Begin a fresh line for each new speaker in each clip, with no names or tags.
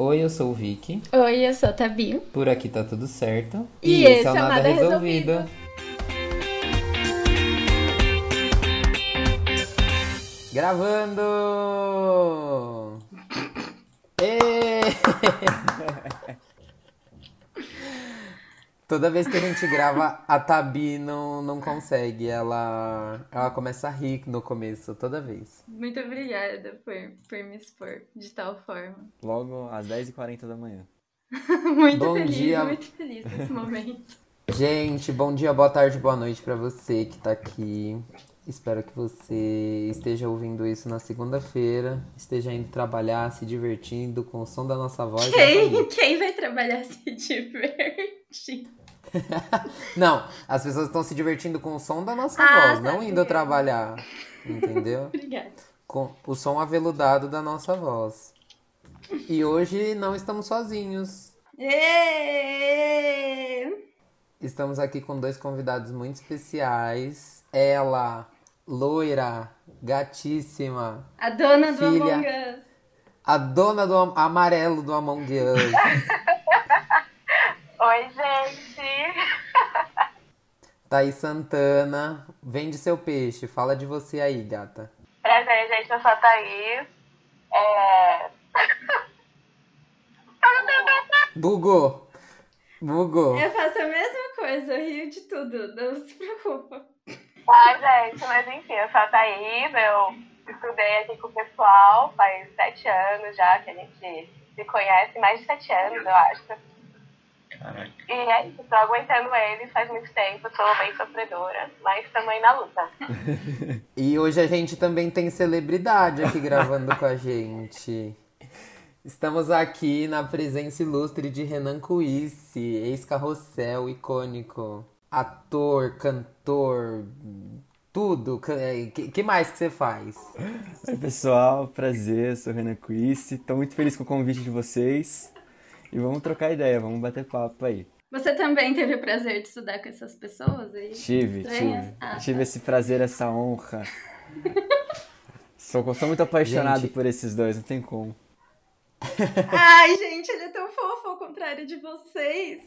Oi, eu sou o Vicky.
Oi, eu sou a Tabi.
Por aqui tá tudo certo.
E, esse é o Nada, Nada Resolvido. Resolvido.
Gravando! Toda vez que a gente grava, a Tabi não, não consegue. Ela, ela começa a rir no começo, toda vez.
Muito obrigada por, por me expor de tal forma.
Logo às 10h40 da manhã.
muito bom feliz, dia. muito feliz nesse momento.
Gente, bom dia, boa tarde, boa noite para você que tá aqui. Espero que você esteja ouvindo isso na segunda-feira, esteja indo trabalhar, se divertindo com o som da nossa voz.
Quem, quem vai trabalhar se divertindo?
não, as pessoas estão se divertindo com o som da nossa ah, voz, tá não indo trabalhar. Entendeu?
Obrigada.
Com o som aveludado da nossa voz. E hoje não estamos sozinhos. Estamos aqui com dois convidados muito especiais. Ela, loira, gatíssima.
A dona do filha, Among Us.
A dona do amarelo do Among Us.
Oi, gente!
Thaís Santana, vende seu peixe. Fala de você aí, gata.
Prazer, gente. Eu sou a Thaís. É...
Bugou. Bugou.
Eu faço a mesma coisa, eu rio de tudo. Não se preocupa.
Ai, gente, mas enfim, eu sou a Thaís. Eu estudei aqui com o pessoal faz sete anos já que a gente se conhece. Mais de sete anos, eu acho. Caraca. E é isso, tô aguentando eles faz muito tempo, sou bem sofredora, mas estamos aí na luta.
e hoje a gente também tem celebridade aqui gravando com a gente. Estamos aqui na presença ilustre de Renan Cuisse, ex-carrossel icônico, ator, cantor, tudo. O é, que, que, mais que você faz?
Oi, pessoal, prazer, sou Renan Cuisse. Estou muito feliz com o convite de vocês. E vamos trocar ideia, vamos bater papo aí.
Você também teve o prazer de estudar com essas pessoas aí?
Tive, Estranhas? tive. Ah, tive tá. esse prazer, essa honra. sou, sou muito apaixonado gente... por esses dois, não tem como.
Ai, gente, ele é tão fofo ao contrário de vocês.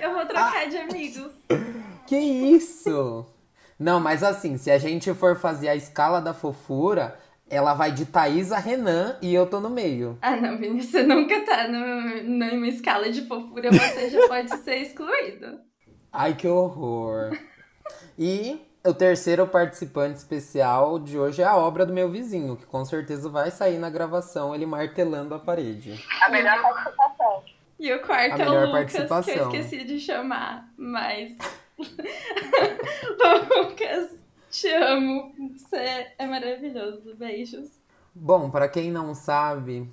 Eu vou trocar de amigos.
Que isso? Não, mas assim, se a gente for fazer a escala da fofura, ela vai de Thaís a Renan e eu tô no meio.
Ah, não, Vinícius, você nunca tá no, numa escala de fofura, você já pode ser excluído.
Ai, que horror. E o terceiro participante especial de hoje é a obra do meu vizinho, que com certeza vai sair na gravação, ele martelando a parede.
A melhor participação.
E o quarto é o Lucas, que eu esqueci de chamar, mas... Lucas te amo. Você é maravilhoso. Beijos.
Bom, para quem não sabe,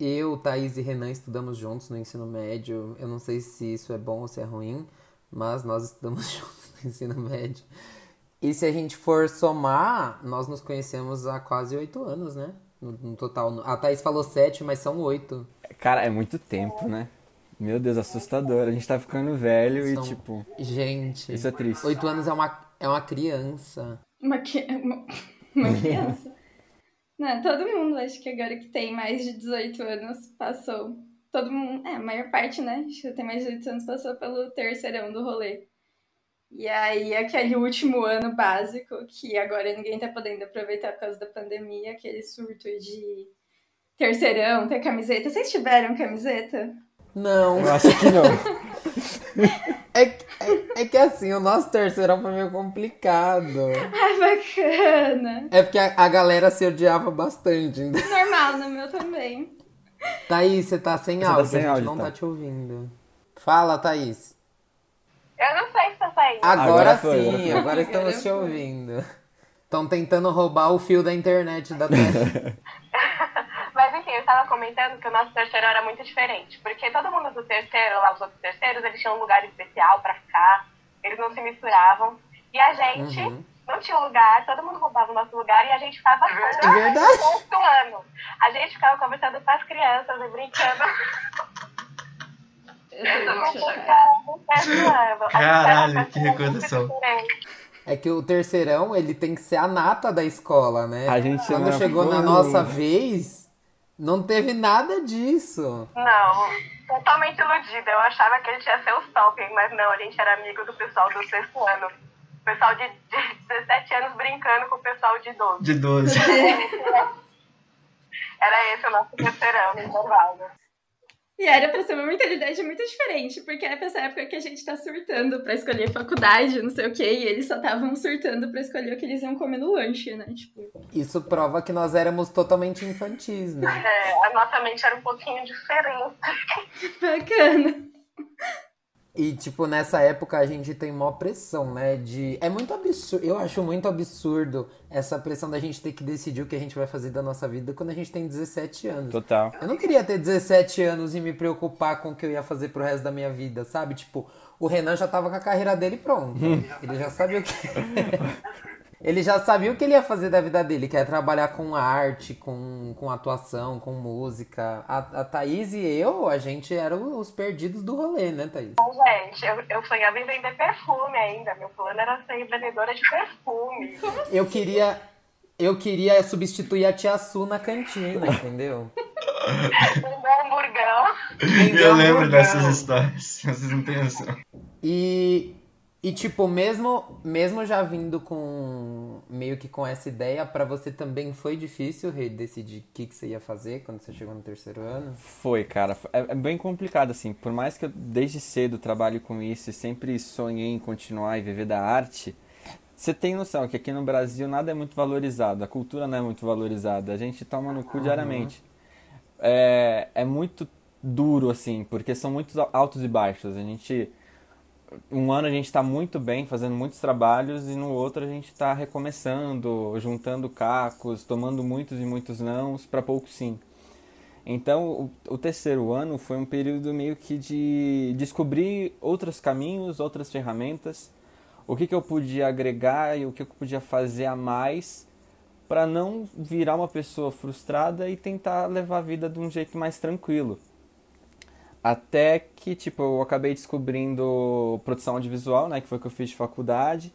eu, Thaís e Renan estudamos juntos no ensino médio. Eu não sei se isso é bom ou se é ruim, mas nós estudamos juntos no ensino médio. E se a gente for somar, nós nos conhecemos há quase oito anos, né? No, no, total. A Thaís falou sete, mas são oito.
Cara, é muito tempo, né? Meu Deus, assustador. A gente tá ficando velho são... e tipo.
Gente.
Isso é triste.
Oito anos é uma é uma criança.
Uma, uma, uma criança? Não, todo mundo, acho que agora que tem mais de 18 anos, passou. Todo mundo, é, a maior parte, né? Acho que tem mais de 18 anos, passou pelo terceirão do rolê. E aí, aquele último ano básico, que agora ninguém tá podendo aproveitar por causa da pandemia, aquele surto de terceirão, ter camiseta. Vocês tiveram camiseta?
Não.
Eu acho que não.
é, é, é, que assim, o nosso terceirão foi meio complicado.
Ai, bacana.
É porque a, a galera se odiava bastante.
Normal, no meu também.
Thaís, você tá sem você tá áudio, tá sem a gente áudio, não tá. tá te ouvindo. Fala, Thaís.
Eu não sei se tá saindo.
Agora, agora foi, sim, agora, agora estamos te ouvindo. Estão tentando roubar o fio da internet da Thaís.
Mas enfim, eu estava comentando que o nosso terceiro era muito diferente. Porque todo mundo do terceiro, lá os outros terceiros, eles tinham um lugar especial para ficar, eles não se misturavam. E a gente uhum. não tinha lugar, todo mundo roubava o nosso lugar e a gente ficava
é
pontuando. A gente ficava conversando com as crianças e brincando.
Caralho, que recordação.
É que o terceirão, ele tem que ser a nata da escola, né?
A gente
Quando chegou na nossa vez, Não teve nada disso.
Não, totalmente iludida. Eu achava que ele tinha ser o stalking, mas não, a gente era amigo do pessoal do sexto ano. O pessoal de, de 17 anos brincando com o pessoal de 12.
De 12.
era esse o nosso terceirão, intervalo.
E era pra ser uma mentalidade muito diferente, porque é pra essa época que a gente tá surtando pra escolher faculdade, não sei o quê, e eles só estavam surtando pra escolher o que eles iam comer no lanche, né? Tipo.
Isso prova que nós éramos totalmente infantis, né?
É, a nossa mente era um pouquinho diferente.
Bacana.
E, tipo, nessa época a gente tem maior pressão, né? De. É muito absurdo. Eu acho muito absurdo essa pressão da gente ter que decidir o que a gente vai fazer da nossa vida quando a gente tem 17 anos.
Total.
Eu não queria ter 17 anos e me preocupar com o que eu ia fazer pro resto da minha vida, sabe? Tipo, o Renan já tava com a carreira dele pronta. Ele já sabia o que. Ele já sabia o que ele ia fazer da vida dele, que é trabalhar com arte, com, com atuação, com música. A, a Thaís e eu, a gente eram os perdidos do rolê, né, Thaís?
Bom, gente, eu, eu sonhava em vender perfume ainda. Meu plano era ser vendedora de perfume.
Eu queria. Eu queria substituir a Tia Su na cantina, entendeu?
Vender hamburgão.
Vender
Eu lembro
hamburgão.
dessas histórias. Vocês não têm noção.
E, e tipo, mesmo, mesmo já vindo com meio que com essa ideia, pra você também foi difícil decidir o que, que você ia fazer quando você chegou no terceiro ano?
Foi, cara. É, é bem complicado, assim. Por mais que eu desde cedo trabalhe com isso e sempre sonhei em continuar e viver da arte, você tem noção que aqui no Brasil nada é muito valorizado, a cultura não é muito valorizada, a gente toma no cu diariamente. É, é muito duro, assim, porque são muitos altos e baixos. A gente. Um ano a gente está muito bem, fazendo muitos trabalhos, e no outro a gente está recomeçando, juntando cacos, tomando muitos e muitos nãos para pouco sim. Então, o, o terceiro ano foi um período meio que de descobrir outros caminhos, outras ferramentas, o que, que eu podia agregar e o que eu podia fazer a mais para não virar uma pessoa frustrada e tentar levar a vida de um jeito mais tranquilo. Até que, tipo, eu acabei descobrindo produção audiovisual, né, que foi o que eu fiz de faculdade,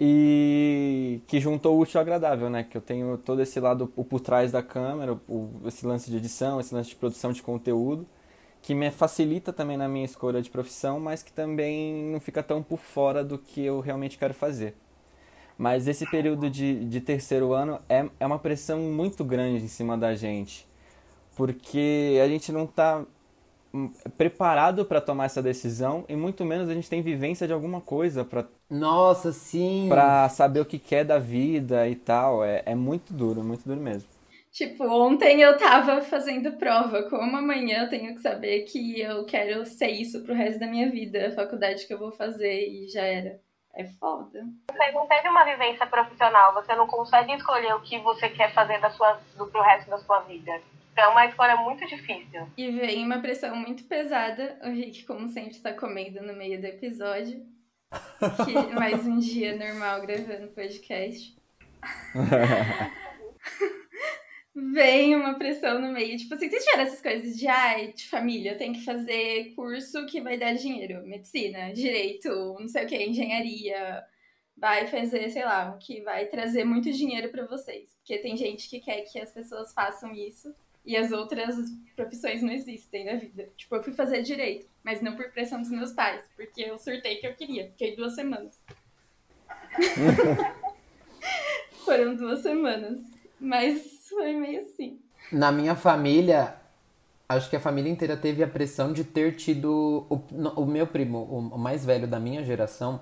e que juntou o útil ao agradável, né, que eu tenho todo esse lado o por trás da câmera, o, esse lance de edição, esse lance de produção de conteúdo, que me facilita também na minha escolha de profissão, mas que também não fica tão por fora do que eu realmente quero fazer. Mas esse período de, de terceiro ano é, é uma pressão muito grande em cima da gente, porque a gente não está preparado para tomar essa decisão e muito menos a gente tem vivência de alguma coisa para
Nossa, sim!
para saber o que quer da vida e tal. É, é muito duro, muito duro mesmo.
Tipo, ontem eu tava fazendo prova. Como amanhã eu tenho que saber que eu quero ser isso pro resto da minha vida, a faculdade que eu vou fazer e já era. É foda.
Você não teve uma vivência profissional, você não consegue escolher o que você quer fazer da sua, do, pro resto da sua vida. Então é uma escolha muito difícil.
E vem uma pressão muito pesada. O Rick, como sempre, tá comendo no meio do episódio. Que mais um dia normal gravando podcast. Vem uma pressão no meio. Tipo assim, vocês tiveram essas coisas de, ai, de família, tem que fazer curso que vai dar dinheiro. Medicina, direito, não sei o que, engenharia. Vai fazer, sei lá, o que vai trazer muito dinheiro pra vocês. Porque tem gente que quer que as pessoas façam isso e as outras profissões não existem na vida. Tipo, eu fui fazer direito, mas não por pressão dos meus pais, porque eu surtei que eu queria. Fiquei duas semanas. Foram duas semanas. Mas foi meio assim.
Na minha família, acho que a família inteira teve a pressão de ter tido. O, o meu primo, o, mais velho da minha geração,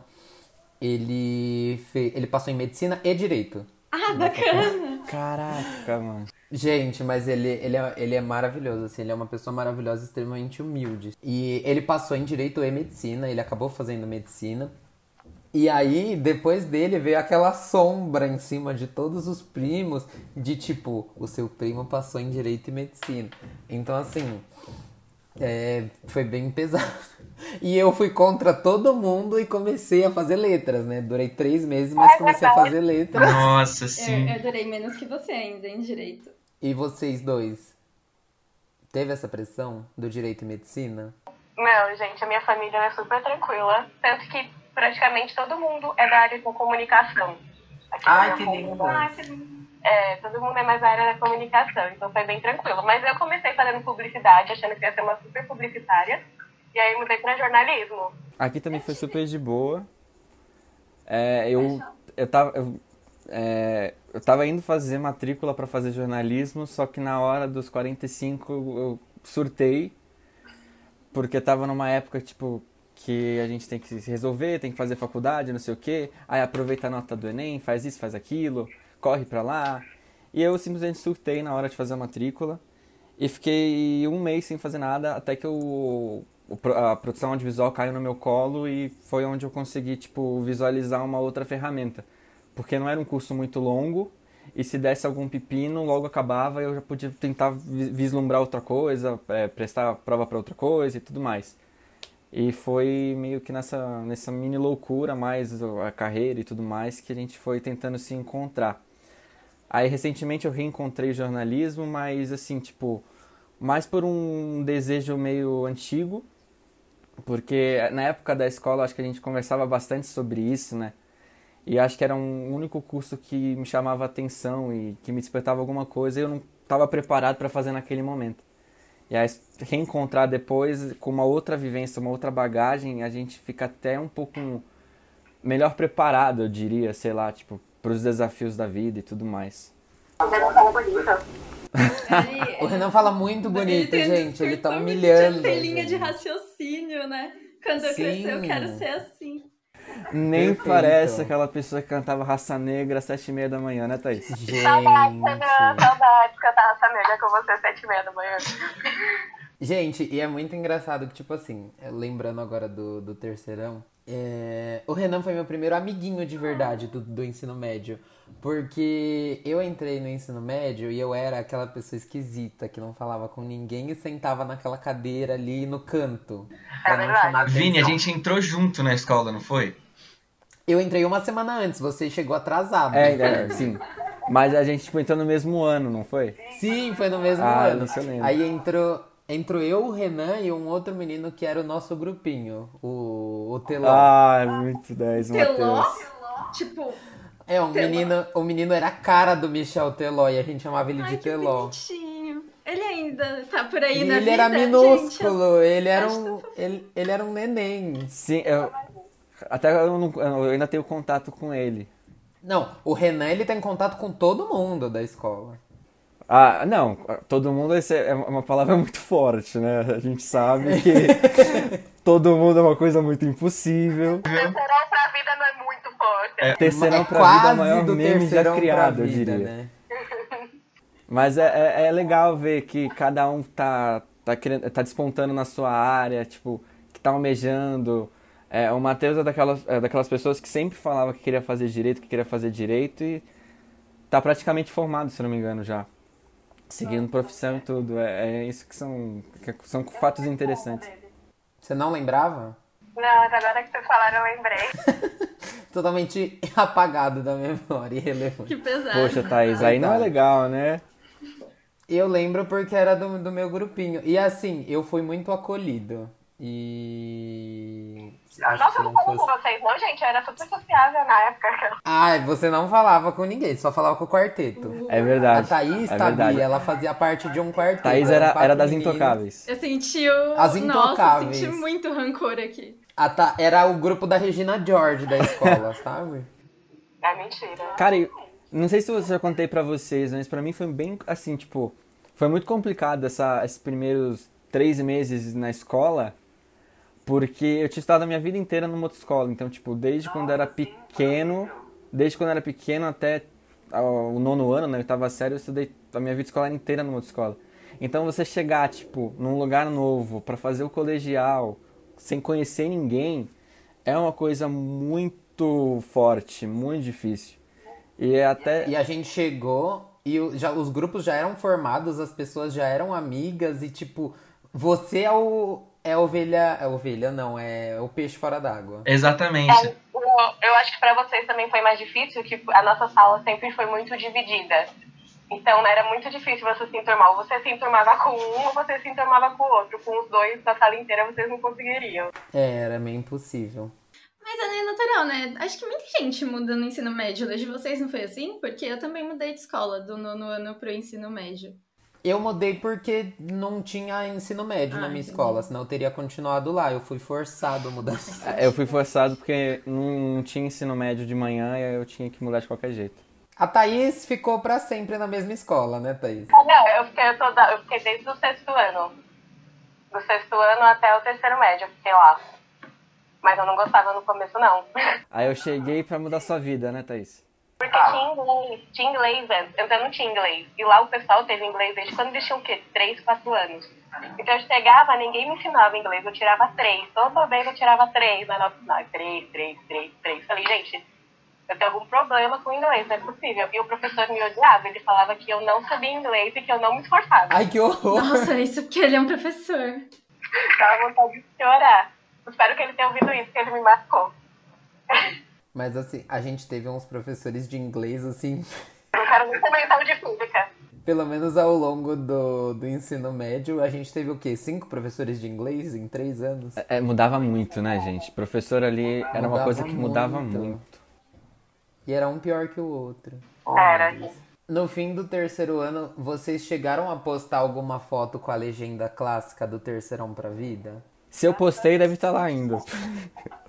ele, fe, ele passou em medicina e direito.
Ah, bacana!
Caraca, mano.
Gente, mas ele, ele, é, ele é maravilhoso, assim, ele é uma pessoa maravilhosa, extremamente humilde. E ele passou em Direito e Medicina, ele acabou fazendo Medicina. E aí, depois dele, veio aquela sombra em cima de todos os primos, de tipo, o seu primo passou em Direito e Medicina. Então, assim, é, foi bem pesado. E eu fui contra todo mundo e comecei a fazer letras, né? Durei três meses, mas comecei a fazer letras.
Nossa,
Eu,
sim.
eu durei menos que você ainda em direito.
E vocês dois? Teve essa pressão do direito e medicina?
Não, gente, a minha família é super tranquila. Tanto que praticamente todo mundo é da área de comunicação. Aqui
Ai, que lindo.
É, todo mundo é mais da área da comunicação, então foi bem tranquilo. Mas eu comecei fazendo publicidade, achando que ia ser uma super publicitária, e aí mudei para jornalismo.
Aqui também foi super de boa. É, eu, eu, tava, eu, é, eu tava indo fazer matrícula para fazer jornalismo, só que na hora dos 45 eu surtei, porque tava numa época, tipo, que a gente tem que se resolver, tem que fazer faculdade, não sei o quê. Aí aproveita a nota do Enem, faz isso, faz aquilo, corre pra lá. E eu simplesmente surtei na hora de fazer a matrícula e fiquei um mês sem fazer nada até que eu, a produção audiovisual caiu no meu colo e foi onde eu consegui tipo visualizar uma outra ferramenta. Porque não era um curso muito longo e se desse algum pepino, logo acabava e eu já podia tentar vislumbrar outra coisa, é, prestar prova para outra coisa e tudo mais. E foi meio que nessa, nessa mini loucura, mais a carreira e tudo mais, que a gente foi tentando se encontrar. Aí recentemente eu reencontrei jornalismo, mas assim, tipo, mais por um desejo meio antigo, porque na época da escola acho que a gente conversava bastante sobre isso, né? E acho que era um único curso que me chamava atenção e que me despertava alguma coisa e eu não estava preparado para fazer naquele momento. E aí, reencontrar depois com uma outra vivência, uma outra bagagem, a gente fica até um pouco melhor preparado, eu diria, sei lá, tipo, para os desafios da vida e tudo mais.
o Renan fala muito bonito, ele gente. Ele tá humilhando.
Tem linha de raciocínio, né? Quando eu Sim. crescer, eu quero ser assim.
Nem Perfeito. parece aquela pessoa que cantava Raça Negra às sete e meia da manhã, né, Thaís?
Gente. Saudades, saudades de cantar Raça Negra com você às sete e meia da manhã.
Gente, e é muito engraçado que, tipo assim, lembrando agora do, do terceirão, é... o Renan foi meu primeiro amiguinho de verdade do, do ensino médio. Porque eu entrei no ensino médio e eu era aquela pessoa esquisita que não falava com ninguém e sentava naquela cadeira ali no canto.
É verdade.
Vini, a gente entrou junto na escola, não foi?
Eu entrei uma semana antes, você chegou atrasado.
É, é sim. Mas a gente tipo, entrou no mesmo ano, não foi?
Sim, foi no mesmo ah, ano. Aí entrou, entrou eu, o Renan e um outro menino que era o nosso grupinho, o, o Teló.
Ah, muito 10,
Teló? Tipo,
é, o menino, o menino era a cara do Michel Teló e a gente chamava ele Ai, de Teló.
Bonitinho. Ele ainda tá por aí
e
na
ele
vida.
Ele era minúsculo, gente, ele era um ele, ele era um neném.
Sim, eu até eu, não, eu ainda tenho contato com ele.
Não, o Renan ele tem contato com todo mundo da escola.
Ah, não, todo mundo é uma palavra muito forte, né? A gente sabe que todo mundo é uma coisa muito impossível.
Terceirão pra vida não é muito forte.
É, terceirão é pra vida é o maior meme já criado, vida, eu diria. Né? Mas é, é, é, legal ver que cada um tá, tá, querendo, tá despontando na sua área, tipo, que tá almejando. É, o Matheus é daquelas, é daquelas pessoas que sempre falava que queria fazer direito, que queria fazer direito e tá praticamente formado, se não me engano, já seguindo profissão e tudo. É, é isso que são, que são fatos interessantes.
Você não lembrava?
Não, agora que vocês falaram eu lembrei.
Totalmente apagado da memória, irrelevante.
Que pesado.
Poxa, Thaís, aí não é legal, né?
Eu lembro porque era do, do meu grupinho. E assim, eu fui muito acolhido. E.
Acho Nossa, eu não falo fosse... com vocês, não, gente. Eu era super sociável na época.
Ai, você não falava com ninguém, só falava com o quarteto.
É verdade.
A Thaís,
é
Tabi, ela fazia parte de um quarteto.
Thaís era, era das intocáveis.
Eu senti o.
As intocáveis.
Nossa, eu senti muito rancor aqui.
A Ta... Era o grupo da Regina George da escola, sabe?
É mentira.
Cara, não sei se eu já contei pra vocês, mas pra mim foi bem assim, tipo. Foi muito complicado essa, esses primeiros três meses na escola porque eu tinha estudado a minha vida inteira numa outra escola. Então, tipo, desde quando era pequeno, desde quando era pequeno até o nono ano, né, oitava série, eu estudei a minha vida escolar inteira numa outra escola. Então, você chegar, tipo, num lugar novo para fazer o colegial, sem conhecer ninguém, é uma coisa muito forte, muito difícil. E é até
E a gente chegou e já os grupos já eram formados, as pessoas já eram amigas e tipo, você é o é ovelha. É ovelha, não, é o peixe fora d'água.
Exatamente.
É, eu acho que para vocês também foi mais difícil, que a nossa sala sempre foi muito dividida. Então era muito difícil você se enturmar. Ou você se enturmava com um ou você se enturmava com o outro. Com os dois da sala inteira vocês não conseguiriam.
É, era meio impossível.
Mas é meio natural, né? Acho que muita gente muda no ensino médio. Desde vocês não foi assim? Porque eu também mudei de escola do nono ano pro ensino médio.
Eu mudei porque não tinha ensino médio
Ah,
na minha
entendi.
escola, senão eu teria continuado lá. Eu fui forçado a mudar.
É, Eu fui forçado porque não tinha ensino médio de manhã e aí eu tinha que mudar de qualquer jeito.
A Thaís ficou pra sempre na mesma escola, né, Thaís?
Ah, não, eu fiquei, toda, eu fiquei desde o sexto ano. Do sexto ano até o terceiro médio, eu fiquei lá. Mas eu não gostava no começo, não.
Aí eu cheguei pra mudar sua vida, né, Thaís?
Porque tinha inglês, tinha inglês antes. Eu não tinha inglês. E lá o pessoal teve inglês desde quando eles tinham o quê? 3, 4 anos. Então eu chegava, ninguém me ensinava inglês. Eu tirava 3. Toda vez eu tirava 3 na nota final. 3, 3, 3, 3. Falei, gente, eu tenho algum problema com inglês, não é possível. E o professor me odiava. Ele falava que eu não sabia inglês e que eu não me esforçava.
Ai, que horror!
Nossa, isso porque ele é um professor.
Dava vontade de chorar. Espero que ele tenha ouvido isso, que ele me marcou.
Mas assim, a gente teve uns professores de inglês, assim,
Eu quero nem comentar o de física.
pelo menos ao longo do, do ensino médio, a gente teve o quê? Cinco professores de inglês em três anos?
É, mudava muito, né, gente? Professor ali era uma coisa que mudava
muito.
muito.
E era um pior que o outro.
Era.
No fim do terceiro ano, vocês chegaram a postar alguma foto com a legenda clássica do terceirão pra vida?
Se eu postei, deve estar lá ainda.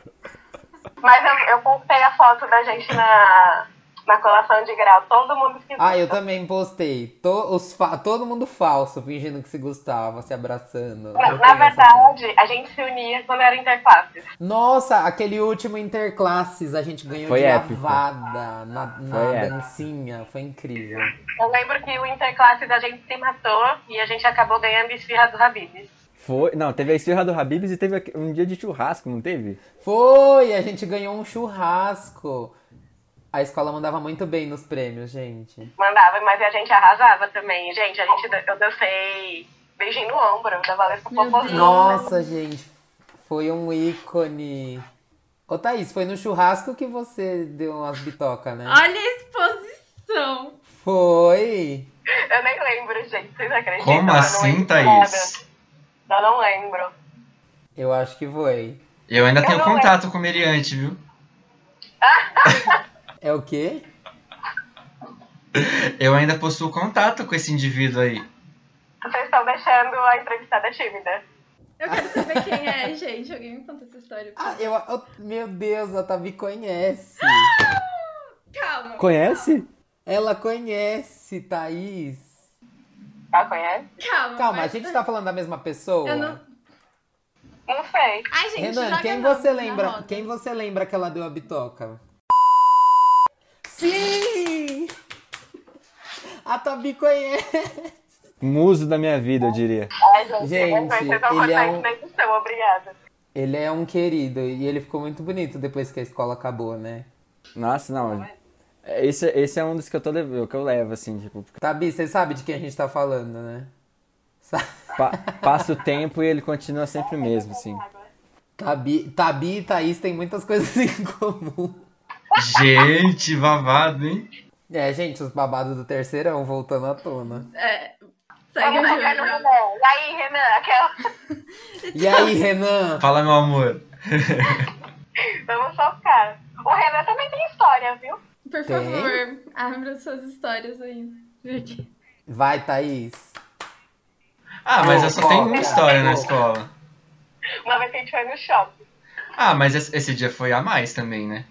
Mas eu, eu postei a foto da gente na, na colação de grau. Todo mundo esquisito.
Ah, eu também postei. To- os fa- todo mundo falso, fingindo que se gostava, se abraçando.
Na, na verdade, a gente se unia quando era interclasses.
Nossa, aquele último Interclasses a gente ganhou
Foi
de
épico.
lavada na, na
Foi épico.
dancinha. Foi incrível.
Eu lembro que o interclasses a gente se matou e a gente acabou ganhando esfirra do Habib.
Foi. Não, teve a esfirra do Habibs e teve um dia de churrasco, não teve?
Foi, a gente ganhou um churrasco. A escola mandava muito bem nos prêmios, gente.
Mandava, mas a gente arrasava também. Gente, a gente, eu dancei beijinho no ombro da Valesca Popozuda.
Nossa, gente, foi um ícone. Ô Thaís, foi no churrasco que você deu umas bitocas, né?
Olha a exposição.
Foi.
Eu nem lembro, gente. Vocês acreditam?
Como assim, Thaís?
nada. Eu não lembro.
Eu acho que foi.
Eu ainda
Eu
tenho contato com o Meriante, viu?
É o quê?
Eu ainda possuo contato com esse indivíduo aí.
Vocês estão deixando a entrevistada tímida.
Eu quero saber quem é, gente. Alguém me conta essa história.
Ah, eu, eu- meu Deus, a Tabi conhece.
Calma.
Conhece?
Ela conhece, Thaís.
Tá, conhece?
Calma.
Calma, a
mas-
gente tá falando da mesma pessoa?
Eu não...
Não sei.
Ai, gente,
Renan, quem você lembra? Quem você lembra que ela deu a bitoca? Sim! A Tabi conhece.
Muso da minha vida, eu diria.
Ai, gente,
Gente, ele é um-
edição, obrigada.
Ele é um querido e ele ficou muito bonito depois que a escola acabou, né?
Nossa, não. Esse, esse é um dos que eu, tô, lev- que eu levo, assim, tipo,
Tabi, você sabe de quem a gente tá falando, né? Sa-
pa- passa o tempo e ele continua sempre o mesmo, assim.
Tabi, Tabi e Thaís têm muitas coisas em comum.
Gente, vavado, hein?
É, gente, os babados do terceirão voltando à tona.
É, segue
Vamos focar no. Renan. E aí, Renan, aquela...
E aí, Renan?
Fala, meu amor.
Vamos focar. O Renan também tem história, viu?
Por
Tem?
favor, abra suas histórias aí. Vicky.
Vai, Thaís.
Ah, mas eu só tenho uma história na escola.
Uma vez que a gente foi no shopping.
Ah, mas esse esse dia foi a mais também, né?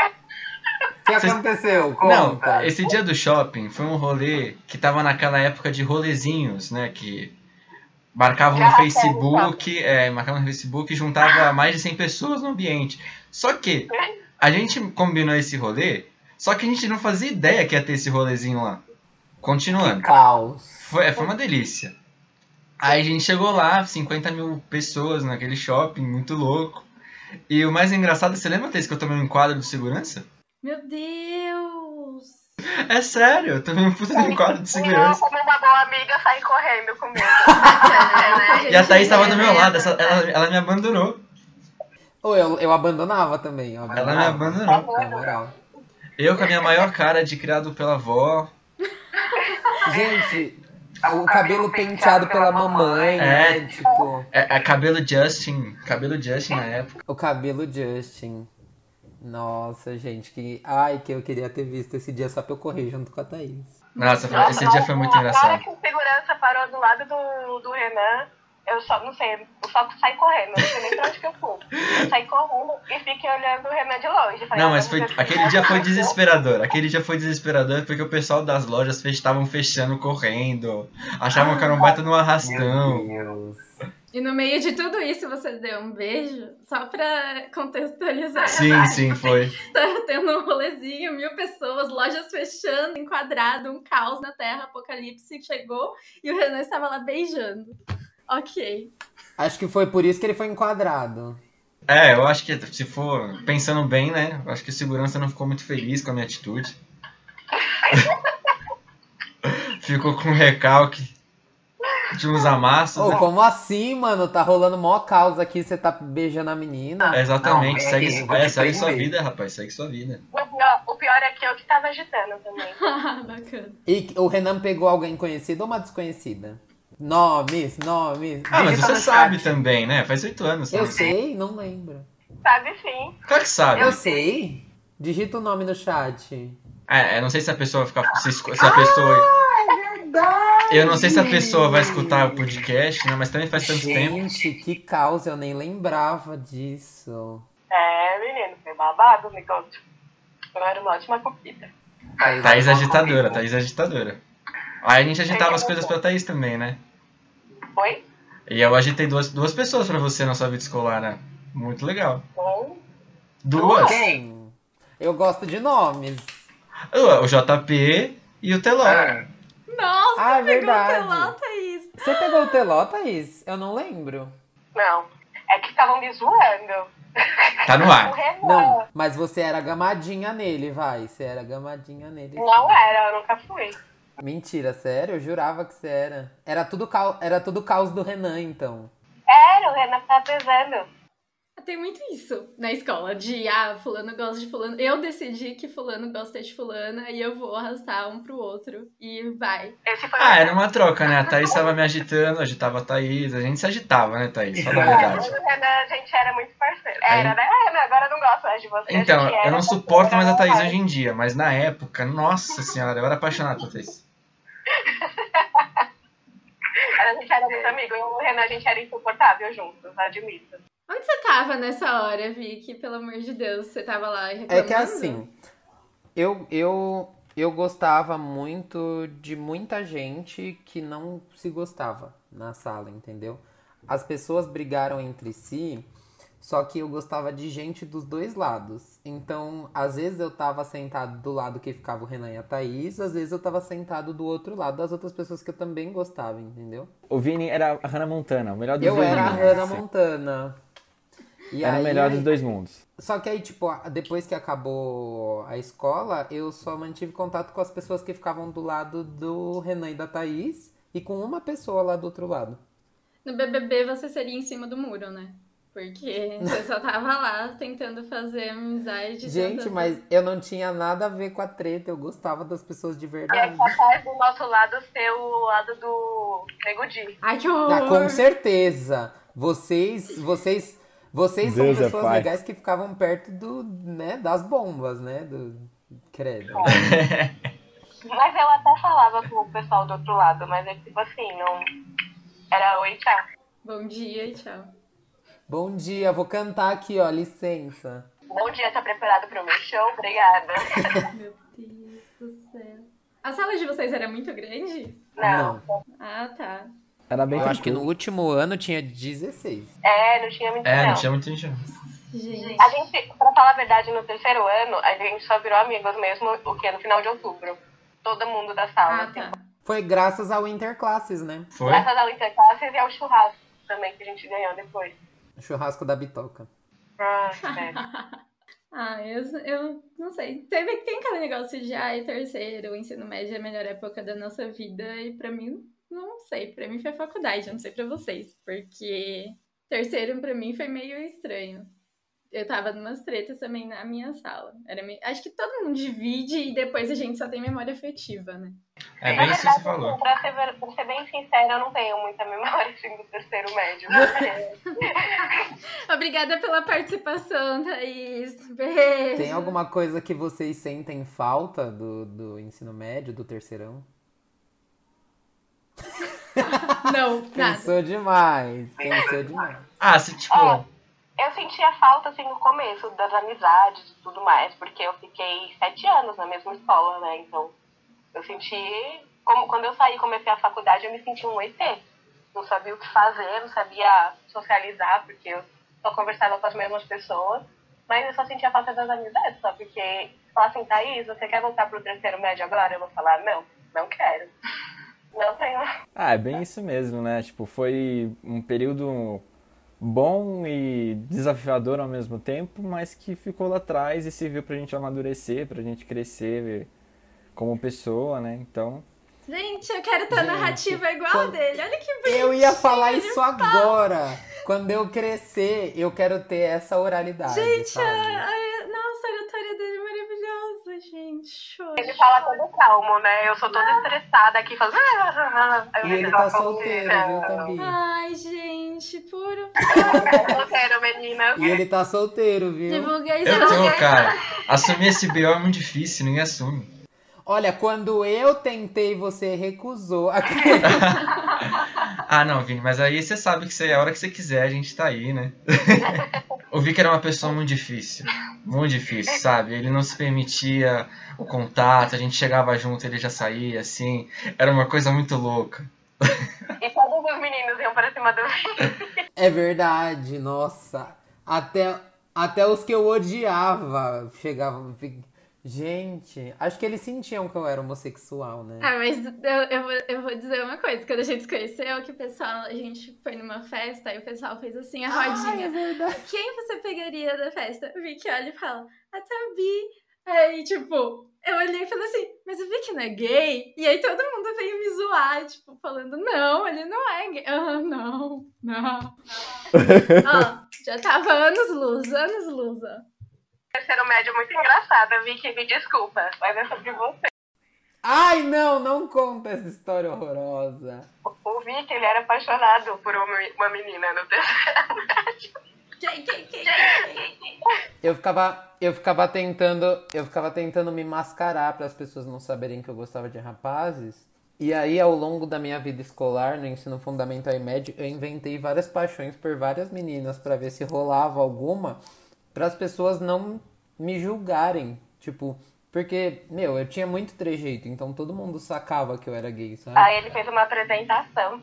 O que aconteceu?
Não,
Conta.
esse dia do shopping foi um rolê que tava naquela época de rolezinhos, né? Que marcavam no Facebook, é, marcavam no Facebook e juntava mais de 100 pessoas no ambiente. Só que a gente combinou esse rolê, só que a gente não fazia ideia que ia ter esse rolezinho lá. Continuando.
Caos.
Foi, foi uma delícia. Aí a gente chegou lá, 50 mil pessoas naquele shopping, muito louco. E o mais engraçado, você lembra, Thaís, que eu tomei um enquadro de segurança?
Meu Deus!
É sério, eu tomei um puta de enquadro de
E eu,
segurança.
como uma boa amiga, saí correndo comigo.
E a Thaís tava do meu lado, essa- ela, ela me abandonou.
Ou eu, eu abandonava também. Eu
Ela me
abandonava.
abandonou.
Na moral.
Eu com a minha maior cara de criado pela avó.
Gente, o cabelo penteado pela mamãe, né?
É.
Tipo,
É, é cabelo Justin, cabelo Justin na época.
o cabelo Justin. Nossa, gente, que. Ai, que eu queria ter visto esse dia só pra eu correr junto com a Thaís.
Nossa, foi- esse dia foi muito
Na hora
engraçado.
que o segurança parou do lado do, do Renan, eu só, não sei, eu só saí correndo, não sei nem pra onde que eu fui. Eu saí correndo e fiquei olhando o Renan de longe. Falei,
Não,
ah,
mas foi, aquele
ele
dia foi desesperador. Aquele dia foi desesperador porque o pessoal das lojas estavam fechando correndo. Achavam que era um baita no arrastão.
Meu Deus.
E no meio de tudo isso, você deu um beijo, só pra contextualizar.
Sim, sim, foi.
Tava tendo um rolezinho, mil pessoas, lojas fechando, enquadrado, um caos na Terra, apocalipse chegou e o Renan estava lá beijando. Ok.
Acho que foi por isso que ele foi enquadrado.
É, eu acho que se for pensando bem, né? Eu acho que o segurança não ficou muito feliz com a minha atitude. ficou com um recalque de uns amassos.
Ô,
né?
como assim, mano? Tá rolando mó causa aqui, você tá beijando a menina.
É, Exatamente,
Não,
segue,
aqui, vou
é, segue sua vida, rapaz, segue sua vida.
O pior, o pior é que eu que tava agitando também.
Bacana.
E o Renan pegou alguém conhecido ou uma desconhecida? Nomes, nomes.
Ah, mas você
no
sabe
chat.
também, né? Faz oito anos.
Eu sei, não lembro.
Sabe sim.
Claro que sabe.
Eu sei. Digita o nome no chat.
É, eu não sei se a pessoa fica. Se, se a pessoa.
Verdade!
Eu não sei se a pessoa vai escutar o podcast, né? Mas também faz tanto tempo.
Gente, que causa, eu nem lembrava disso.
É, menino, foi babado o negócio. Eu era uma ótima copita.
Thaís é agitadora, Thaís é agitadora. Aí a gente agitava as coisas pra Thaís também, né?
Foi?
E eu agitei duas, duas pessoas pra você na sua vida escolar, né? Muito legal.
Bom.
Duas?
Quem? Eu gosto de nomes.
O JP e o Teló.
Nossa,
Ah, é
pegou
verdade.
o teló, Thaís.
Você pegou o Teló, Thaís? Eu não lembro.
Não. É que estavam me zoando.
Tá no ar.
Não, mas você era gamadinha nele, vai. Você era gamadinha nele.
não era, eu nunca fui.
Mentira, sério? Eu jurava que você era. Era tudo, era tudo caos do Renan, então.
Era, o Renan tava pesando.
Tem muito isso na escola, de ah, fulano gosta de fulano. Eu decidi que fulano gosta de fulana e eu vou arrastar um pro outro. E vai.
Esse foi
Ah, era uma troca, né? A Thaís tava me agitando, agitava a Thaís. A gente se agitava, né, Thaís? Fala a verdade.
O Renan, a gente era muito parceiro.
Aí-
Era, né? Ah, agora eu não gosto mais de você.
Então,
A gente
eu não suporto mais a Thaís hoje em dia, mas na época, nossa senhora, eu era apaixonado por Thaís.
Era, a gente era muito amigo. Eu e o Renan, a gente era insuportável juntos, admito.
Onde você tava nessa hora, Vicky? Pelo amor de Deus, você tava lá reclamando?
É que assim, eu, eu, eu gostava muito de muita gente que não se gostava na sala, entendeu? As pessoas brigaram entre si, só que eu gostava de gente dos dois lados. Então, às vezes eu tava sentado do lado que ficava o Renan e a Thaís, às vezes eu tava sentado do outro lado das outras pessoas que eu também gostava, entendeu?
O Vini era a Hannah Montana, o melhor dos
Eu
dois
era a. Hannah Montana. E
Era o
aí-
melhor dos dois mundos.
Só que aí, tipo, depois que acabou a escola, eu só mantive contato com as pessoas que ficavam do lado do Renan e da Thaís e com uma pessoa lá do outro lado.
No BBB você seria em cima do muro, né? Porque você só tava lá tentando fazer amizade.
Gente,
tentando-
mas eu não tinha nada a ver com a treta, eu gostava das pessoas de
é
verdade.
capaz do nosso lado ser o lado do Nego Di.
Ai, que
Ah,
horror!
com certeza. Vocês, vocês, vocês são
Deus é
pessoas
pai.
legais que ficavam perto do, né, das bombas, né, do credo.
Mas eu até falava com o pessoal do outro lado, mas é tipo assim, não. Era oi, tchau.
Bom dia e tchau.
Bom dia, vou cantar aqui, ó, licença.
Bom dia, tá preparado pro meu show? Obrigada.
Meu Deus do céu. A sala de vocês era muito grande?
Não.
Ah, tá.
Era bem
Eu acho que no último ano tinha 16.
É, não tinha muito
É,
não.
não tinha muito gente.
Gente.
A gente, pra falar a verdade, no terceiro ano, a gente só virou amigos mesmo, o que? No final de outubro. Todo mundo da sala.
Ah,
assim.
tá.
Foi graças ao Interclasses, né?
Foi?
Graças ao Interclasses e ao churrasco também que a gente ganhou depois.
O churrasco da bitoca.
Ah, sério.
Ah, eu, eu não sei. Teve, tem aquele negócio de, ai, terceiro, o ensino médio é a melhor época da nossa vida. E pra mim, não sei. Pra mim foi faculdade, eu não sei pra vocês. Porque terceiro pra mim foi meio estranho. Eu tava numas tretas também na minha sala. Era meio- Acho que todo mundo divide e depois a gente só tem memória afetiva, né?
É bem isso que você falou.
Pra ser, ver- pra ser bem sincera, eu não tenho muita memória assim, do terceiro médio.
Obrigada pela participação, Thaís. Beijo.
Tem alguma coisa que vocês sentem falta do, do ensino médio, do terceirão?
Não, nada.
Pensou demais. Pensou demais.
Ah, se tipo.
Eu sentia falta, assim, no começo das amizades e tudo mais, porque eu fiquei sete anos na mesma escola, né? Então, eu senti. Como, quando eu saí e comecei a faculdade, eu me senti um ET. Não sabia o que fazer, não sabia socializar, porque eu só conversava com as mesmas pessoas. Mas eu só sentia falta das amizades, só porque falar assim, Thaís, você quer voltar pro terceiro médio agora? Eu vou falar, não, não quero. Não tenho.
Ah, é bem isso mesmo, né? Tipo, foi um período bom e desafiador ao mesmo tempo, mas que ficou lá atrás e serviu pra gente amadurecer, pra gente crescer como pessoa, né? Então,
Gente, eu quero ter a
Gente,
narrativa igual a
quando-
dele. Olha que bonitinho.
Eu ia falar isso agora. Quando eu crescer, eu quero ter essa oralidade.
Gente,
sabe?
Gente. Show.
Ele fala todo calmo, né? Eu sou toda estressada aqui, fazendo. Aí
E ele tá solteiro, viu, Tabi?
Ai, gente, puro.
Solteiro, menina.
E ele tá solteiro, viu?
Divulguei
Eu
seu
tô, cara. Assumir esse BO é muito difícil, ninguém assume.
Olha, quando eu tentei, você recusou.
Ah, não, Vini, mas aí você sabe que você, a hora que você quiser, a gente tá aí, né? o Vic era uma pessoa muito difícil. Muito difícil, sabe? Ele não se permitia o contato, a gente chegava junto, ele já saía, assim. Era uma coisa muito louca.
E todos os meninos iam pra cima do Vini.
É verdade, nossa. Até, até os que eu odiava chegavam. Gente, acho que eles sentiam que eu era homossexual, né?
Ah, mas eu, eu, vou, eu vou dizer uma coisa. Quando a gente se conheceu, que o pessoal, a gente foi numa festa e o pessoal fez assim a
Ai, é
rodinha.
verdade.
Quem você pegaria da festa? O Vicky olha e fala, a Tabi. Aí, tipo, eu olhei e falei assim, mas o Vicky não é gay? E aí todo mundo veio me zoar, tipo, falando, não, ele não é gay. Ah, não, não. Ó, já tava anos luz, anos luz, ó.
Terceiro médio muito engraçada, Vicky, me desculpa, mas é sobre você.
Ai, não, não conta essa história horrorosa.
O Vicky, ele era apaixonado por uma uma menina no terceiro médio.
Eu ficava, eu ficava tentando, eu ficava tentando me mascarar para as pessoas não saberem que eu gostava de rapazes. E aí, ao longo da minha vida escolar, no ensino fundamental e médio, eu inventei várias paixões por várias meninas para ver se rolava alguma, para as pessoas não me julgarem, tipo, porque, meu, eu tinha muito trejeito, então todo mundo sacava que eu era gay, sabe?
Aí ele fez uma apresentação.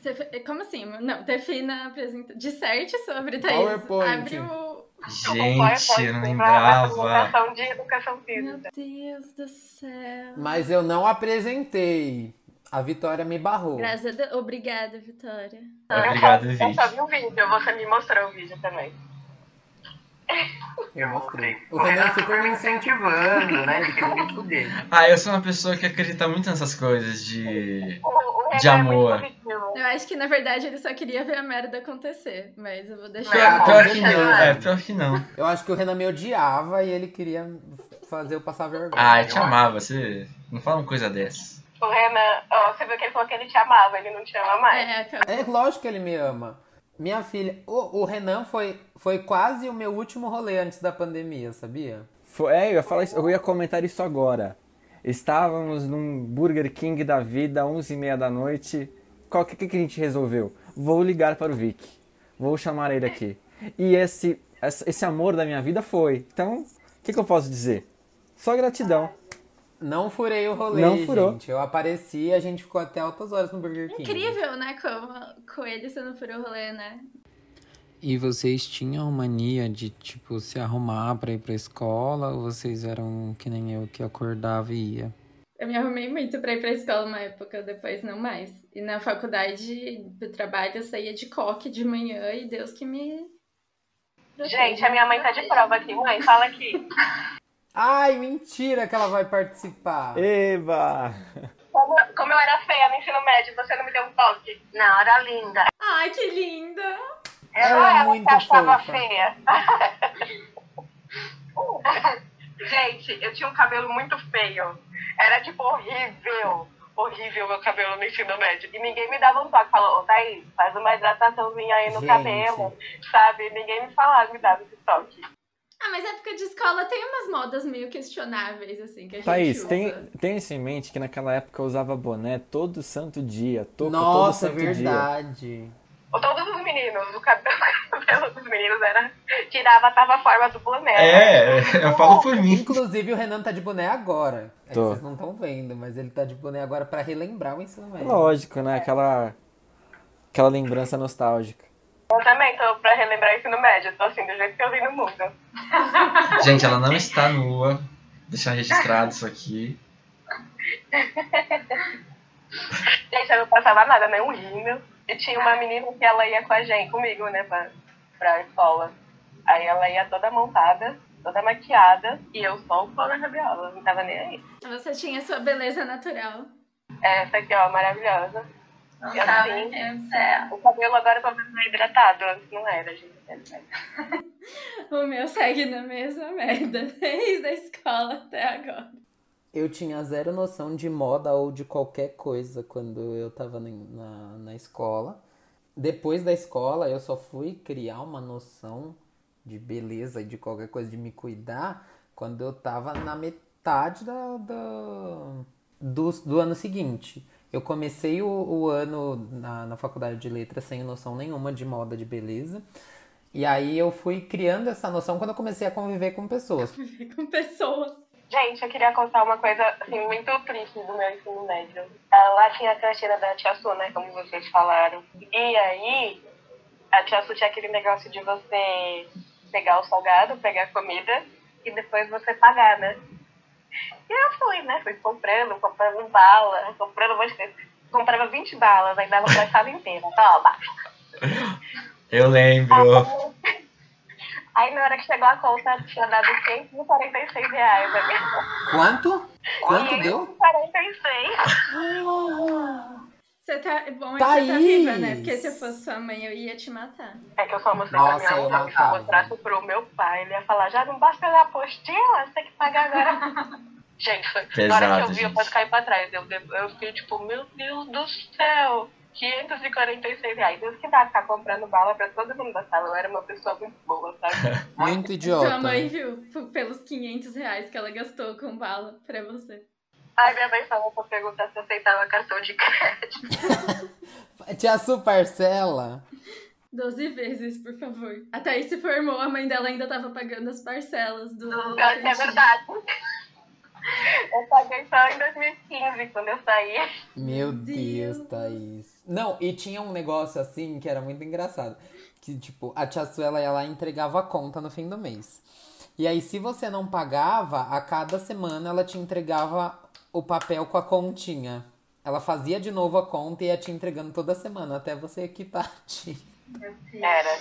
Você fe- como assim? Não, defina, apresenta, disserte sobre Thaís.
PowerPoint.
Abre o...
Gente, eu não lembrava.
de educação
Meu
física.
Deus do céu.
Mas eu não apresentei. A Vitória me barrou.
Graças a Deus. Obrigada, Vitória.
Obrigado,
Eu só vi o vídeo, você me mostrou o vídeo também.
Eu mostrei. O Renan super me incentivando, né? Ele queria me fuder.
Ah, eu sou uma pessoa que acredita muito nessas coisas de.
O, o Renan
De
é
amor.
Eu acho que, na verdade, ele só queria ver a merda acontecer. Mas eu vou deixar...
Pior, pior que
Não,
é, pior que não.
Eu acho que o Renan me odiava e ele queria fazer eu passar vergonha.
Ah, eu te amava, você. Não fala uma coisa dessa.
O Renan, ó, você viu que ele falou que ele te amava, ele não te ama mais.
É.
É lógico que ele me ama. Minha filha, o, o Renan foi, foi quase o meu último rolê antes da pandemia, sabia?
Foi, é, eu ia, falar isso, eu ia comentar isso agora. Estávamos num Burger King da vida, 11h30 da noite. Qual que, que a gente resolveu? Vou ligar para o Vic. Vou chamar ele aqui. E esse, esse esse amor da minha vida foi. Então, o que, que eu posso dizer? Só gratidão.
Não furei o rolê,
Não furou.
gente. Eu apareci e a gente ficou até altas horas no Burger King.
Incrível, né? Como com ele você não furou o rolê, né?
E vocês tinham mania de, tipo, se arrumar pra ir pra escola ou vocês eram que nem eu que acordava e ia?
Eu me arrumei muito pra ir pra escola uma época, depois não mais. E na faculdade, do trabalho, eu saía de coque de manhã e Deus que me.
Gente, a minha mãe tá de prova aqui. Mãe, fala aqui.
Ai, mentira que ela vai participar.
Eba!
Como, como eu era feia no ensino médio, você não me deu um toque? Não, era linda.
Ai, que linda!
Ela é
ela
muito
que achava
fofa.
feia. Gente, eu tinha um cabelo muito feio. Era tipo horrível. horrível meu cabelo no ensino médio. E ninguém me dava um toque. Falou, ô Thaís, faz uma hidrataçãozinha aí no
Gente.
cabelo, sabe? Ninguém me falava, me dava esse toque.
Ah, mas época de escola tem umas modas meio questionáveis, assim, que a gente
Thaís,
usa.
tem, tem isso em mente que naquela época eu usava boné todo santo dia, todo
Nossa, é
santo dia.
verdade.
Ou Todos os meninos, o cabelo, o cabelo dos meninos era. Tirava, tava a forma do boné.
É, eu falo por mim.
Inclusive o Renan tá de boné agora. É que
Tô.
vocês não estão vendo, mas ele tá de boné agora pra relembrar o ensino médio.
Lógico, né? Aquela, aquela lembrança nostálgica.
Eu também tô pra relembrar o ensino médio. Tô assim, do jeito que eu vi no mundo.
Gente, ela não está nua. Deixar registrado isso aqui.
Gente, eu não passava nada, nem um rímel. E tinha uma menina que ela ia com a gente, comigo, né, pra, pra escola. Aí ela ia toda montada, toda maquiada, e eu só o pão na rabiola, não tava nem aí.
Você tinha sua beleza natural.
Essa aqui, ó, maravilhosa. E assim,
É,
o cabelo agora tá mais hidratado, antes não era, gente.
o meu segue na mesma merda, desde a escola até agora.
Eu tinha zero noção de moda ou de qualquer coisa quando eu tava na, na, na escola. Depois da escola, eu só fui criar uma noção de beleza e de qualquer coisa, de me cuidar, quando eu tava na metade da, da- do, do ano seguinte. Eu comecei o, o ano na, na faculdade de letras sem noção nenhuma de moda, de beleza. E aí eu fui criando essa noção quando eu comecei a conviver com pessoas.
Com pessoas.
Gente, eu queria contar uma coisa assim, muito triste do meu ensino médio. Ah, Lá tinha a cantina da Tia Su, né? Como vocês falaram. E aí, a Tia Su tinha aquele negócio de você pegar o salgado, pegar a comida e depois você pagar, né? E eu fui, né? Fui comprando, comprando bala, comprando bastante. Comprava 20 balas, aí dava pra sala inteira. Toma.
Eu lembro.
Aí na hora que chegou a conta, tinha dado 146 reais.
Quanto? Quanto deu?
146.
Você tá. Bom, é que você tá viva, né? Porque se eu fosse sua mãe, eu ia te matar.
É que eu só mostrei
Nossa,
pra
eu
minha mãe, se eu mostrasse pro meu pai, ele ia falar, já não basta a apostila, você tem que pagar agora. gente, foi, na hora que
Pesado,
eu vi, eu
gente.
quase caí pra trás. Eu, eu fiquei tipo, meu Deus do céu, 546 reais. Deus que dá ficar comprando bala pra todo mundo da sala. Eu era uma pessoa muito boa, sabe?
Muito idiota.
Sua mãe viu pelos 500 reais que ela gastou com bala pra você.
Ai, minha mãe falou pra perguntar se aceitava cartão de crédito.
Tia Su Parcela.
12 vezes, por favor. A Thaís se formou, a mãe dela ainda tava pagando as parcelas do. do
É verdade. Eu paguei só em 2015, quando eu saí.
Meu
Deus.
Deus, Thaís. Não, e tinha um negócio assim que era muito engraçado. Que, tipo, a tia Su, ela ia lá e entregava a conta no fim do mês. E aí, se você não pagava, a cada semana ela te entregava o papel com a continha. Ela fazia de novo a conta e ia te entregando toda semana, até você quitar. a.
Era.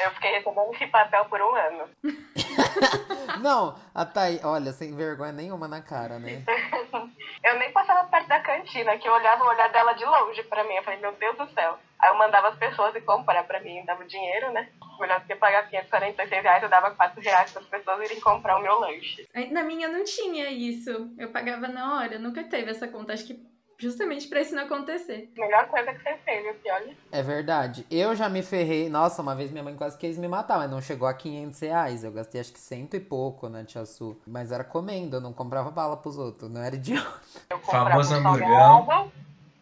Eu fiquei recebendo esse papel por um ano.
Não, a Thaís, olha, sem vergonha nenhuma na cara, né?
Eu nem passava perto da cantina, que eu olhava o olhar dela de longe pra mim. Eu falei, meu Deus do céu. Aí eu mandava as pessoas ir comprar pra mim, dava dinheiro, né? Melhor do que pagar 546 reais, eu dava 4 reais para as pessoas irem comprar o meu lanche.
Na minha não tinha isso. Eu pagava na hora, nunca teve essa conta. Acho que justamente pra isso não acontecer.
Melhor coisa que você fez, viu, Pioli?
É verdade. Eu já me ferrei. Nossa, uma vez minha mãe quase quis me matar, mas não chegou a 500 reais. Eu gastei acho que cento e pouco na Tia Su. Mas era comendo, eu não comprava bala pros outros. Não era idiota.
Eu comprava
Famoso hamburgão.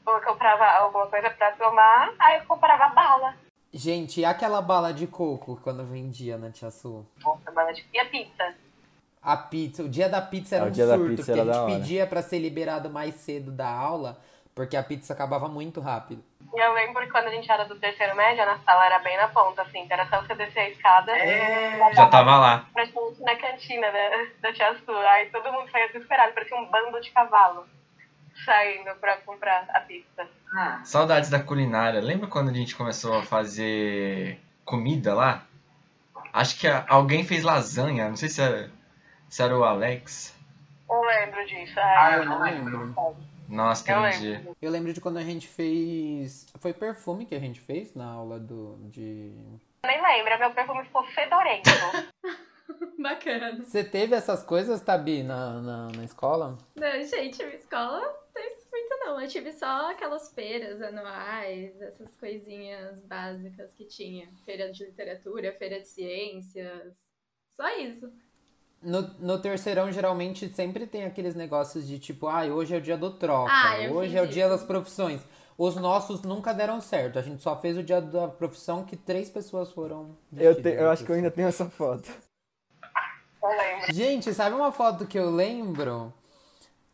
eu comprava alguma coisa pra tomar, aí eu comprava bala.
Gente, e aquela bala de coco quando vendia na Tia Su?
Nossa, bala de... E a pizza?
A pizza, o dia da pizza era
É, o
um
dia da
surto,
pizza
porque a gente pedia pra ser liberado mais cedo da aula, porque a pizza acabava muito rápido.
E eu lembro que quando a gente era do terceiro médio, a nossa sala era bem na ponta, assim, que era só você descer a escada.
Já tava lá.
praticamente na cantina da, da Tia Su. Aí todo mundo saía desesperado, parecia um bando de cavalo saindo pra comprar a pizza.
Saudades da culinária. Lembra quando a gente começou a fazer comida lá? Acho que a- alguém fez lasanha. Não sei se era, se era o Alex.
Eu lembro disso.
Ah, eu não lembro.
Nossa,
Eu
aquele
lembro.
Eu lembro de quando a gente fez. Foi perfume que a gente fez na aula do. de.
Nem lembro, meu perfume ficou fedorento.
Bacana.
Você teve essas coisas, Tabi, na, na, na escola?
Não, gente, minha escola muito não, eu tive só aquelas feiras anuais, essas coisinhas básicas que tinha. Feira de literatura, feira de ciências, só isso.
No, no terceirão, geralmente, sempre tem aqueles negócios de tipo, ah, hoje é o dia do troca,
Ah,
hoje é o dia
isso.
das profissões. Os nossos nunca deram certo. A gente só fez o dia da profissão que três pessoas foram.
Eu, te- eu acho que eu ainda
profissão.
tenho essa foto.
Gente, sabe uma foto que eu lembro?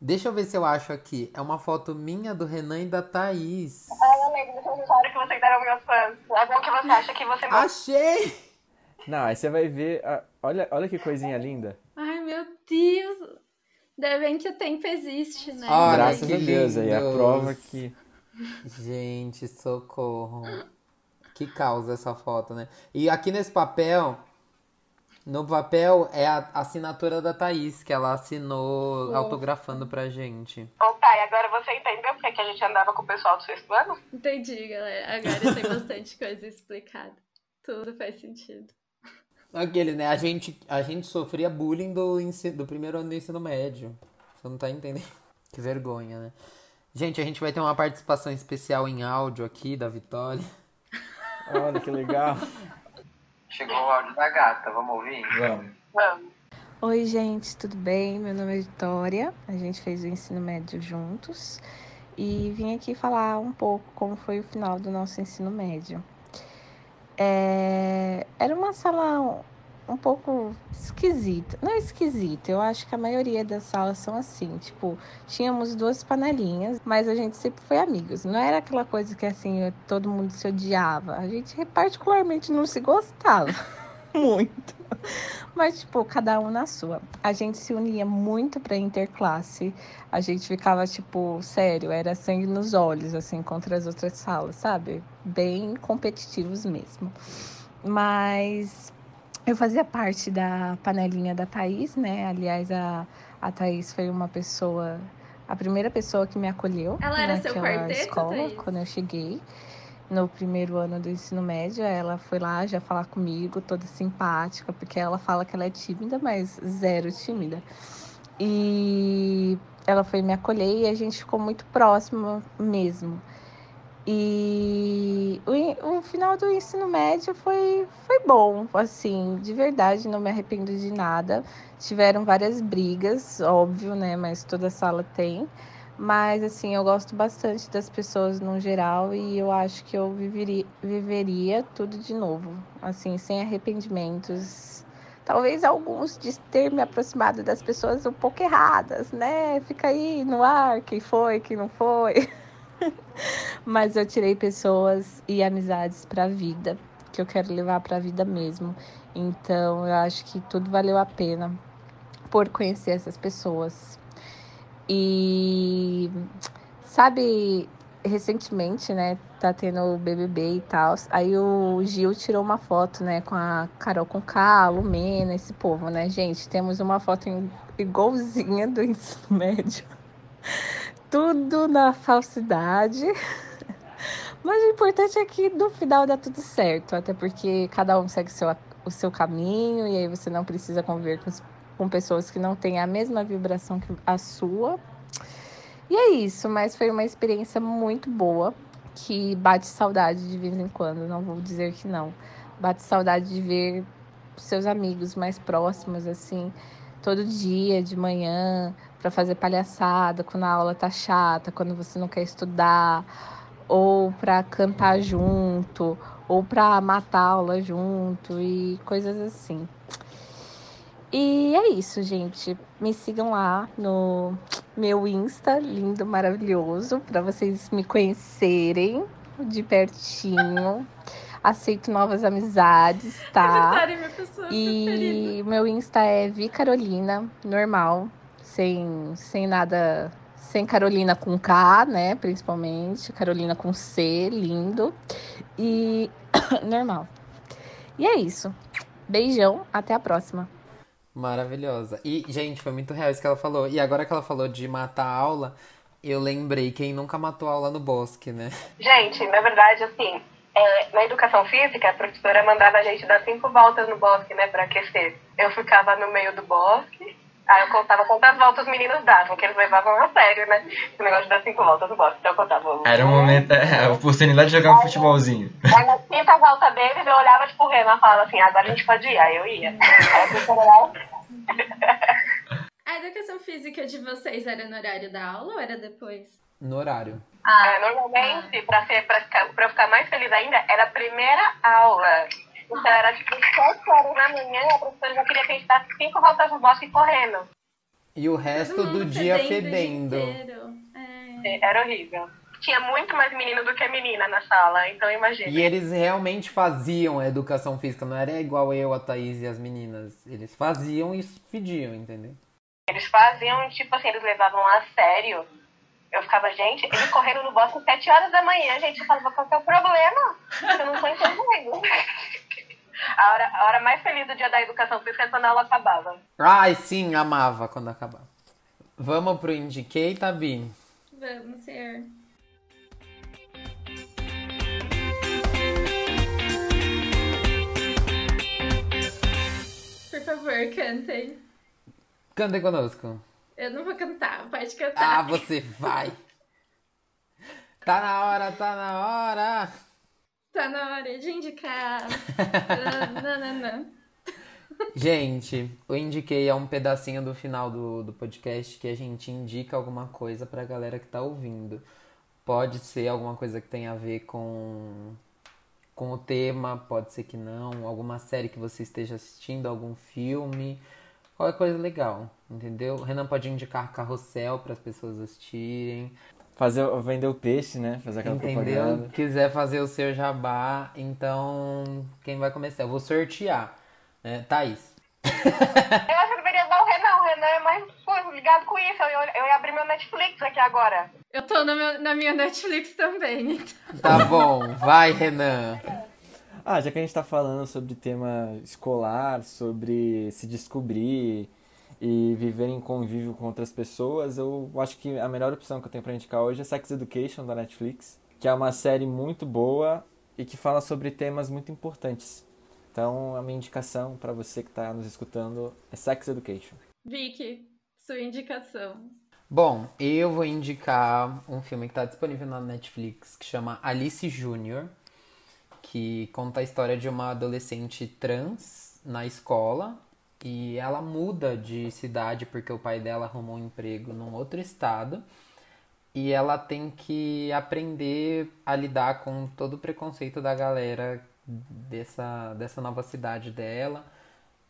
Deixa eu ver se eu acho aqui. É uma foto minha do Renan e da Thaís.
Ah, eu lembro história que vocês deram meus fãs. Algum que você acha que você
Ah, Achei!
Não, aí você vai ver. ah, olha, olha que coisinha linda.
Ai, meu Deus! Ainda bem que o tempo existe, né?
Olha
Graças
que
a Deus, aí é a prova que.
Gente, socorro. Que causa essa foto, né? E aqui nesse papel, no papel é a assinatura da Thaís, que ela assinou
Fofo.
autografando pra gente.
Ô, Thay, agora você entendeu porque que a gente andava com o pessoal do sexto ano?
Entendi, galera. Agora tem bastante coisa explicada. Tudo faz sentido.
Aqueles, né? A gente, a gente sofria bullying do, do primeiro ano do ensino médio. Você não tá entendendo? Que vergonha, né? Gente, a gente vai ter uma participação especial em áudio aqui da Vitória.
Olha que legal.
Chegou o áudio da gata, vamos ouvir?
Vamos.
Vamos.
Oi, gente, tudo bem? Meu nome é Vitória. A gente fez o ensino médio juntos e vim aqui falar um pouco como foi o final do nosso ensino médio. É, Era uma sala um- pouco esquisita. Não esquisita, eu acho que a maioria das salas são assim. Tipo, tínhamos duas panelinhas, mas a gente sempre foi amigos. Não era aquela coisa que assim, todo mundo se odiava. A gente particularmente não se gostava muito. Mas, tipo, cada um na sua. A gente se unia muito pra interclasse. A gente ficava, tipo, sério, era sangue nos olhos, assim, contra as outras salas, sabe? Bem competitivos mesmo. Mas eu fazia parte da panelinha da Thaís, né? Aliás, a, a Thaís foi uma pessoa, a primeira pessoa que me acolheu
Ela era seu
naquela
quarteto,
escola,
Thaís?
quando eu cheguei no primeiro ano do ensino médio, ela foi lá já falar comigo, toda simpática, porque ela fala que ela é tímida, mas zero tímida. E ela foi me acolher e a gente ficou muito próxima mesmo. E o, o final do ensino médio foi, foi bom, assim, de verdade, não me arrependo de nada. Tiveram várias brigas, óbvio, né? Mas toda sala tem. Mas, assim, eu gosto bastante das pessoas no geral e eu acho que eu viveria, viveria tudo de novo, assim, sem arrependimentos. Talvez alguns de ter me aproximado das pessoas um pouco erradas, né? Fica aí no ar, quem foi, quem não foi. Mas eu tirei pessoas e amizades para a vida, que eu quero levar para a vida mesmo. Então, eu acho que tudo valeu a pena por conhecer essas pessoas. E sabe, recentemente, né, tá tendo o BBB e tal. Aí o Gil tirou uma foto, né, com a Carol com a Lumena, esse povo, né, gente? Temos uma foto igualzinha do ensino médio. Tudo na falsidade. Mas o importante é que no final dá tudo certo, até porque cada um segue seu, o seu caminho e aí você não precisa conviver com, com pessoas que não têm a mesma vibração que a sua. E é isso, mas foi uma experiência muito boa, que bate saudade de vez em quando, não vou dizer que não. Bate saudade de ver seus amigos mais próximos, assim, todo dia, de manhã, para fazer palhaçada, quando a aula tá chata, quando você não quer estudar, ou para cantar junto, ou para matar a aula junto e coisas assim. E é isso, gente. Me sigam lá no meu Insta, lindo, maravilhoso, para vocês me conhecerem de pertinho. Aceito novas amizades, tá?
Vitória, minha pessoa preferida.
E meu Insta é Vi Carolina, normal, sem, sem nada, sem Carolina com K, né? Principalmente, Carolina com C, lindo. E normal. E é isso. Beijão, até a próxima.
Maravilhosa. E, gente, foi muito real isso que ela falou. E agora que ela falou de matar a aula, eu lembrei quem nunca matou aula no bosque, né?
Gente, na verdade, assim, é, na educação física, a professora mandava a gente dar cinco voltas no bosque, né, pra aquecer. Eu ficava no meio do bosque, Aí eu contava quantas voltas os meninos davam, que eles levavam a sério, né? O negócio de dar cinco voltas no box. Então eu contava.
Era um momento, é, a oportunidade de jogar um futebolzinho.
Aí na quinta volta deles, eu olhava tipo o Renan e falava assim, agora a gente pode ir. Aí eu ia.
A educação física de vocês era no horário da aula ou era depois?
No horário.
Ah, normalmente, pra, ser, pra, ficar, pra eu ficar mais feliz ainda, era a primeira aula. Então era tipo 7 horas da manhã, a professora já queria que a gente desse cinco voltas no bosque correndo.
E o resto do dia
fedendo inteiro. É.
Era horrível. Tinha muito mais menino do que menina na sala, então imagina.
E eles realmente faziam a educação física, não era igual eu, a Thaís e as meninas. Eles faziam e fediam, entendeu?
Eles faziam, tipo assim, eles levavam a sério. Eu ficava, gente, eles correram no bosque às 7 horas da manhã, gente. Eu falava, qual que é o problema? Eu não tô entendendo. A hora, a hora mais feliz do dia da educação física é quando a aula acabava.
Ai, sim, amava quando acabava. Vamos pro Indiquei, Tabi?
Vamos ser. Por favor, cantem.
Cantem conosco.
Eu não vou cantar, pode cantar.
Ah, você vai. Tá na hora, tá na hora.
Tá na hora de indicar.
Gente, o Indiquei é um pedacinho do final do, do podcast que a gente indica alguma coisa pra galera que tá ouvindo. Pode ser alguma coisa que tenha a ver com, com o tema, pode ser que não. Alguma série que você esteja assistindo, algum filme. Qualquer coisa legal, entendeu? O Renan pode indicar carrossel para as pessoas assistirem.
Fazer, vender o peixe, né? Fazer aquela
Entendeu?
propaganda.
Quiser fazer o seu jabá, então quem vai começar? Eu vou sortear. É, Thaís.
Eu acho que deveria dar o Renan. O Renan é mais pô, ligado com isso. Eu, ia- eu ia abrir meu Netflix aqui agora.
Eu tô no meu- na minha Netflix também. então.
Tá bom, vai, Renan.
Ah, já que a gente tá falando sobre tema escolar, sobre se descobrir e viver em convívio com outras pessoas, eu acho que a melhor opção que eu tenho pra indicar hoje é Sex Education da Netflix, que é uma série muito boa e que fala sobre temas muito importantes. Então, a minha indicação pra você que tá nos escutando é Sex Education.
Vicky, sua indicação.
Bom, eu vou indicar um filme que está disponível na Netflix que chama Alice Júnior, que conta a história de uma adolescente trans na escola e ela muda de cidade porque o pai dela arrumou um emprego num outro estado e ela tem que aprender a lidar com todo o preconceito da galera dessa, dessa nova cidade dela.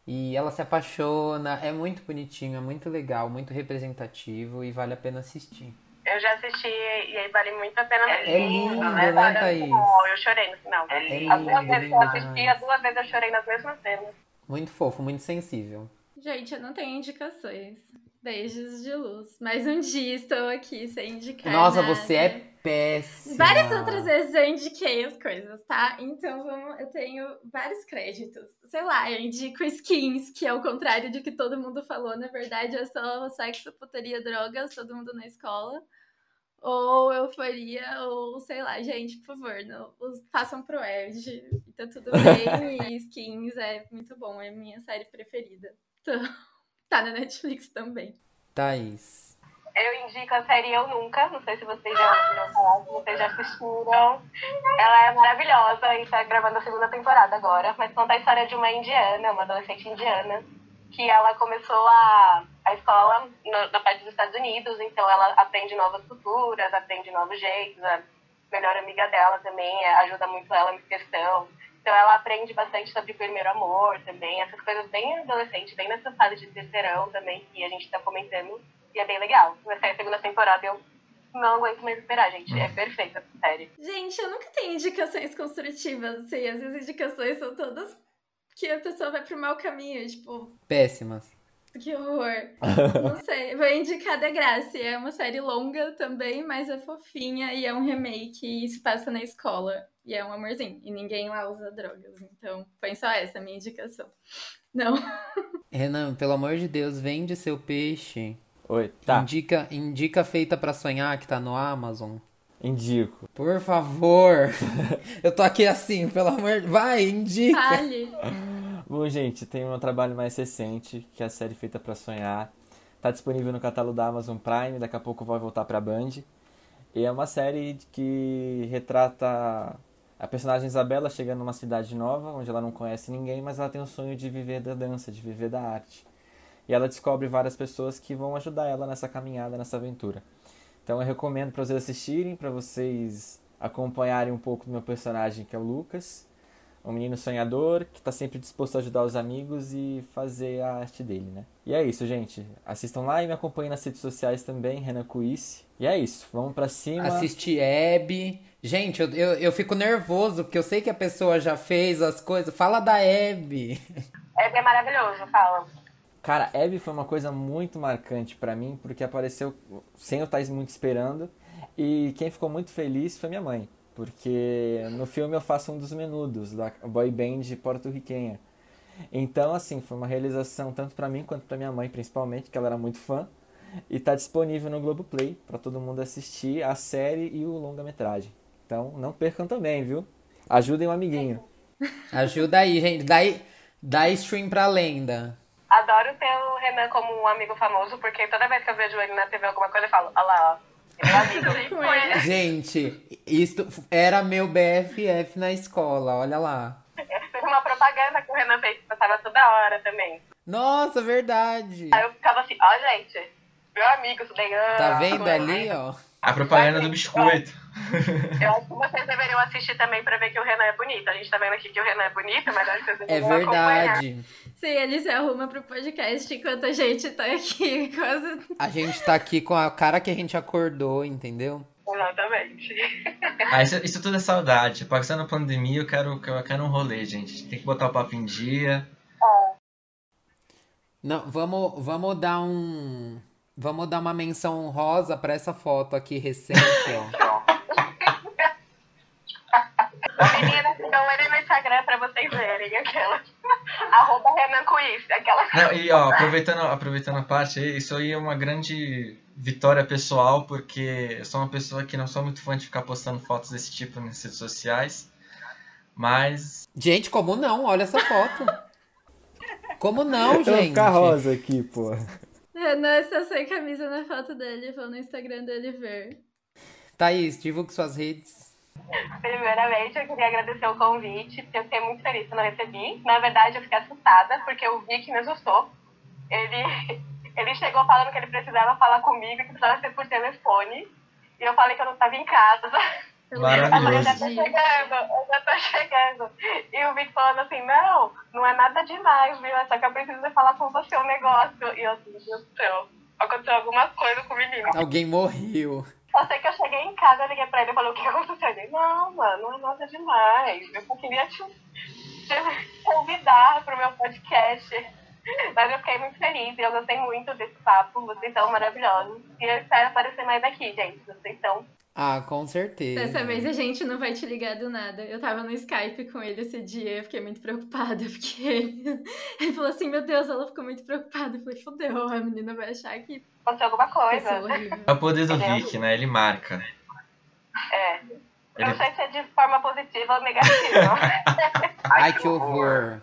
E ela se apaixona, é muito bonitinho, é muito legal, muito representativo e vale a pena assistir.
Eu já assisti e aí vale muito a pena.
É lindo, né,
Vale
Thaís?
Eu chorei no final.
É
É
lindo.
As duas
lindo,
vezes eu
lindo
assisti, as duas vezes eu chorei nas mesmas cenas.
Muito fofo, muito sensível.
Gente, eu não tenho indicações. Beijos de luz. Mas um dia estou aqui sem indicar.
Nossa,
nada.
você é péssima.
Várias outras vezes eu indiquei as coisas, tá? Então vamos, eu tenho vários créditos. Sei lá, eu indico skins, que é o contrário de que todo mundo falou. Na verdade, é só sexo, putaria, drogas, todo mundo na escola. Ou euforia, ou sei lá, gente, por favor, não, os- façam pro Ed. Tá tudo bem. e skins é muito bom, é minha série preferida. Então, tá na Netflix também.
Thaís.
Eu indico a série Eu Nunca. Não sei se vocês já ouviram falar, se vocês já assistiram. Ela é maravilhosa e tá gravando a segunda temporada agora. Mas conta a história de uma indiana, uma adolescente indiana, que ela começou a, a escola no- na parte dos Estados Unidos, então ela aprende novas culturas, aprende novos jeitos. A melhor amiga dela também é, ajuda muito ela nessa questão. Então ela aprende bastante sobre primeiro amor também, essas coisas bem adolescente, bem nessa fase de terceirão também, que a gente tá comentando. E é bem legal. Vai sair a segunda temporada eu não aguento mais esperar, gente. É perfeita essa série.
Gente, eu nunca tenho indicações construtivas, assim, as minhas indicações são todas que a pessoa vai pro mau caminho, tipo,
Péssimas.
Que horror. Não sei, vou indicar The Grace, é uma série longa também, mas é fofinha e é um remake e se passa na escola. E é um amorzinho, e ninguém lá usa drogas, então foi só essa a minha indicação. Não.
Renan, pelo amor de Deus, vende seu peixe.
Oi, tá,
Indica, indica feita pra sonhar que tá no Amazon.
indico.
Por favor. Eu tô aqui assim, pelo amor. Vai, indica.
Fale.
Bom, gente, tem um trabalho mais recente, que é a série Feita pra Sonhar. Tá disponível no catálogo da Amazon Prime, daqui a pouco vai voltar pra Band. E é uma série que retrata a personagem Isabela chegando numa cidade nova, onde ela não conhece ninguém, mas ela tem o sonho de viver da dança, de viver da arte. E ela descobre várias pessoas que vão ajudar ela nessa caminhada, nessa aventura. Então eu recomendo para vocês assistirem, para vocês acompanharem um pouco do meu personagem, que é o Lucas, um menino sonhador que está sempre disposto a ajudar os amigos e fazer a arte dele, né? E é isso, gente. Assistam lá e me acompanhem nas redes sociais também, Renan Cuice. E é isso, vamos para cima.
Assiste Hebe. Gente, eu, eu, eu, fico nervoso, porque eu sei que a pessoa já fez as coisas. Fala da Hebe.
Hebe é maravilhoso, fala.
Cara, Hebe foi uma coisa muito marcante para mim, porque apareceu sem eu estar muito esperando. E quem ficou muito feliz foi minha mãe. Porque no filme eu faço um dos menudos da boy band porto-riquenha. Então, assim, foi uma realização tanto para mim quanto para minha mãe, principalmente, que ela era muito fã. E tá disponível no Globoplay para todo mundo assistir a série e o longa-metragem. Então, não percam também, viu? Ajudem o um amiguinho.
Ajuda aí, gente. Dá, dá stream pra lenda.
Adoro ter o Renan como um amigo famoso, porque toda vez que eu vejo ele na TV alguma coisa, eu falo, olha lá, ó.
Gente, isso era meu BFF na escola, olha lá.
Eu uma propaganda que o Renan fez que passava toda hora também.
Nossa, verdade.
Aí eu ficava assim, ó, gente, meu amigo, isso daí.
Tá vendo ali, ó?
A propaganda do biscoito.
Eu acho que vocês deveriam assistir também pra ver que o Renan é bonito. A gente tá vendo aqui que o Renan é bonito, mas acho que vocês
É verdade.
Acompanhar.
Sim, ele se arruma pro podcast enquanto a gente tá aqui quase.
A gente tá aqui com a cara que a gente acordou, entendeu?
Exatamente.
Ah, isso, isso tudo é saudade. Passando a pandemia, eu quero, eu quero um rolê, gente. Tem que botar o papo em dia.
Não, vamos, vamos dar um. Vamos dar uma menção honrosa pra essa foto aqui recente, ó.
Menina, então ele no Instagram pra vocês verem aquela. Arroba Renan Cuiz, aquela.
Não, e ó, aproveitando, aproveitando a parte aí, isso aí é uma grande vitória pessoal, porque eu sou uma pessoa que não sou muito fã de ficar postando fotos desse tipo nas redes sociais. Mas.
Gente, como não? Olha essa foto. Como não, gente?
Eu ficar rosa aqui, pô.
Renan está sem camisa na foto dele, vou no Instagram dele ver.
Thaís, divulgue suas redes.
Primeiramente, eu queria agradecer o convite, porque eu fiquei muito feliz que eu recebi. Na verdade, eu fiquei assustada, porque o Vic me assustou. Ele, ele chegou falando que ele precisava falar comigo, que precisava ser por telefone. E eu falei que eu não estava em casa.
Maravilhoso.
Eu já tô chegando, eu já tô chegando. E o Vic falando assim, não, não é nada demais, viu? É só que eu preciso falar com você um negócio. E eu assim, meu Deus do céu, aconteceu alguma coisa com o menino.
Alguém morreu.
Só sei que eu cheguei em casa, eu liguei pra ele e falei, o que aconteceu? Ele, não, mano, não é nada demais. Eu queria te, te convidar pro meu podcast. Mas eu fiquei muito feliz e eu gostei muito desse papo. Vocês são maravilhosos. E eu espero aparecer mais aqui, gente. Vocês são.
Ah, com certeza.
Dessa vez a gente não vai te ligar do nada. Eu tava no Skype com ele esse dia, eu fiquei muito preocupada, porque ele, ele falou assim, meu Deus, ela ficou muito preocupada. Eu falei, fodeu, a menina vai achar que
Aconteceu alguma coisa.
É o poder do? Vic, né? Ele marca.
É. Eu
Ele-
não sei se é de forma positiva ou negativa.
Ai, que horror.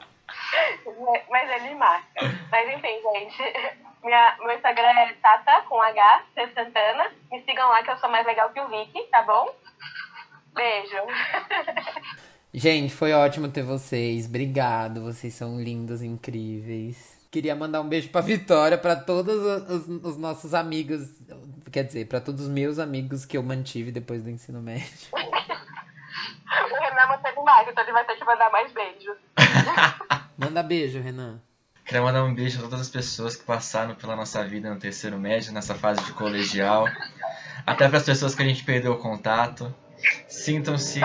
Mas ele marca. Mas enfim, gente. Minha, meu Instagram é Tata com H, C Santana. Me sigam lá que eu sou mais legal que o Vicky, tá bom? Beijo.
Gente, foi ótimo ter vocês. Obrigado, vocês são lindos, incríveis. Queria mandar um beijo pra Vitória, pra todos os, os nossos amigos, quer dizer, pra todos os meus amigos que eu mantive depois do ensino médio.
O Renan manteve mais, então ele vai ter que mandar mais beijos.
Manda beijo, Renan.
Queria mandar um beijo a todas as pessoas que passaram pela nossa vida no terceiro médio, nessa fase de colegial. Até para as pessoas que a gente perdeu o contato. Sintam-se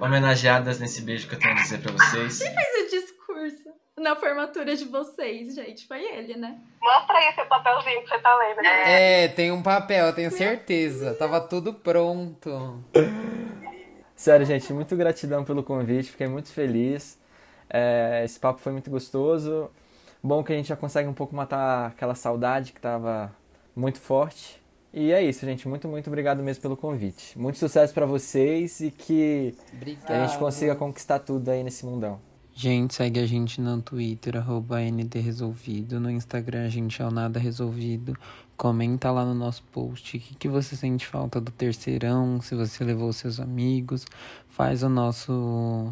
homenageadas nesse beijo que eu tenho a dizer para vocês.
Fez o discurso na formatura de vocês, gente. Foi ele, né?
Mostra aí seu papelzinho que você tá lendo.
É, tem um papel, eu tenho certeza. Tava tudo pronto.
Sério, gente, muito gratidão pelo convite, fiquei muito feliz. É, esse papo foi muito gostoso. Bom que a gente já consegue um pouco matar aquela saudade que estava muito forte. E é isso, gente. Muito, muito obrigado mesmo pelo convite. Muito sucesso para vocês e que,
Obrigado.
a gente consiga conquistar tudo aí nesse mundão.
Gente, segue a gente no Twitter, arroba NDResolvido. No Instagram a gente é o Nada Resolvido. Comenta lá no nosso post o que, que você sente falta do terceirão, se você levou seus amigos. Faz o nosso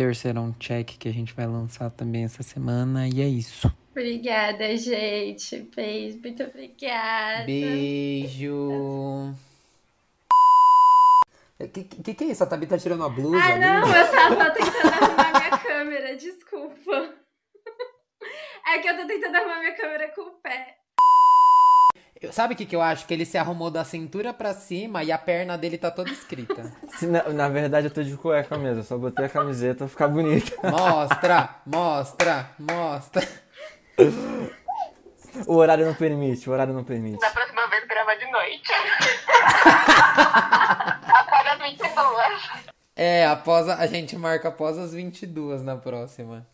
terceirão check que a gente vai lançar também essa semana. E é isso.
Obrigada, gente. Beijo, muito obrigada.
Beijo. O que, que, que é isso? A Tabi tá tirando a blusa?
Ah,
ali?
não, eu tava tentando arrumar minha câmera, desculpa. É que eu tô tentando arrumar minha câmera com o pé.
Eu- Sabe o que, que eu acho? Que ele se arrumou da cintura pra cima e a perna dele tá toda escrita.
Se na, na verdade eu tô de cueca mesmo, eu só botei a camiseta pra ficar bonita.
Mostra, mostra, mostra.
O horário não permite, o horário não permite.
Da próxima vez grava de noite. Após as 22.
É, após a, a gente marca após as 22 na próxima.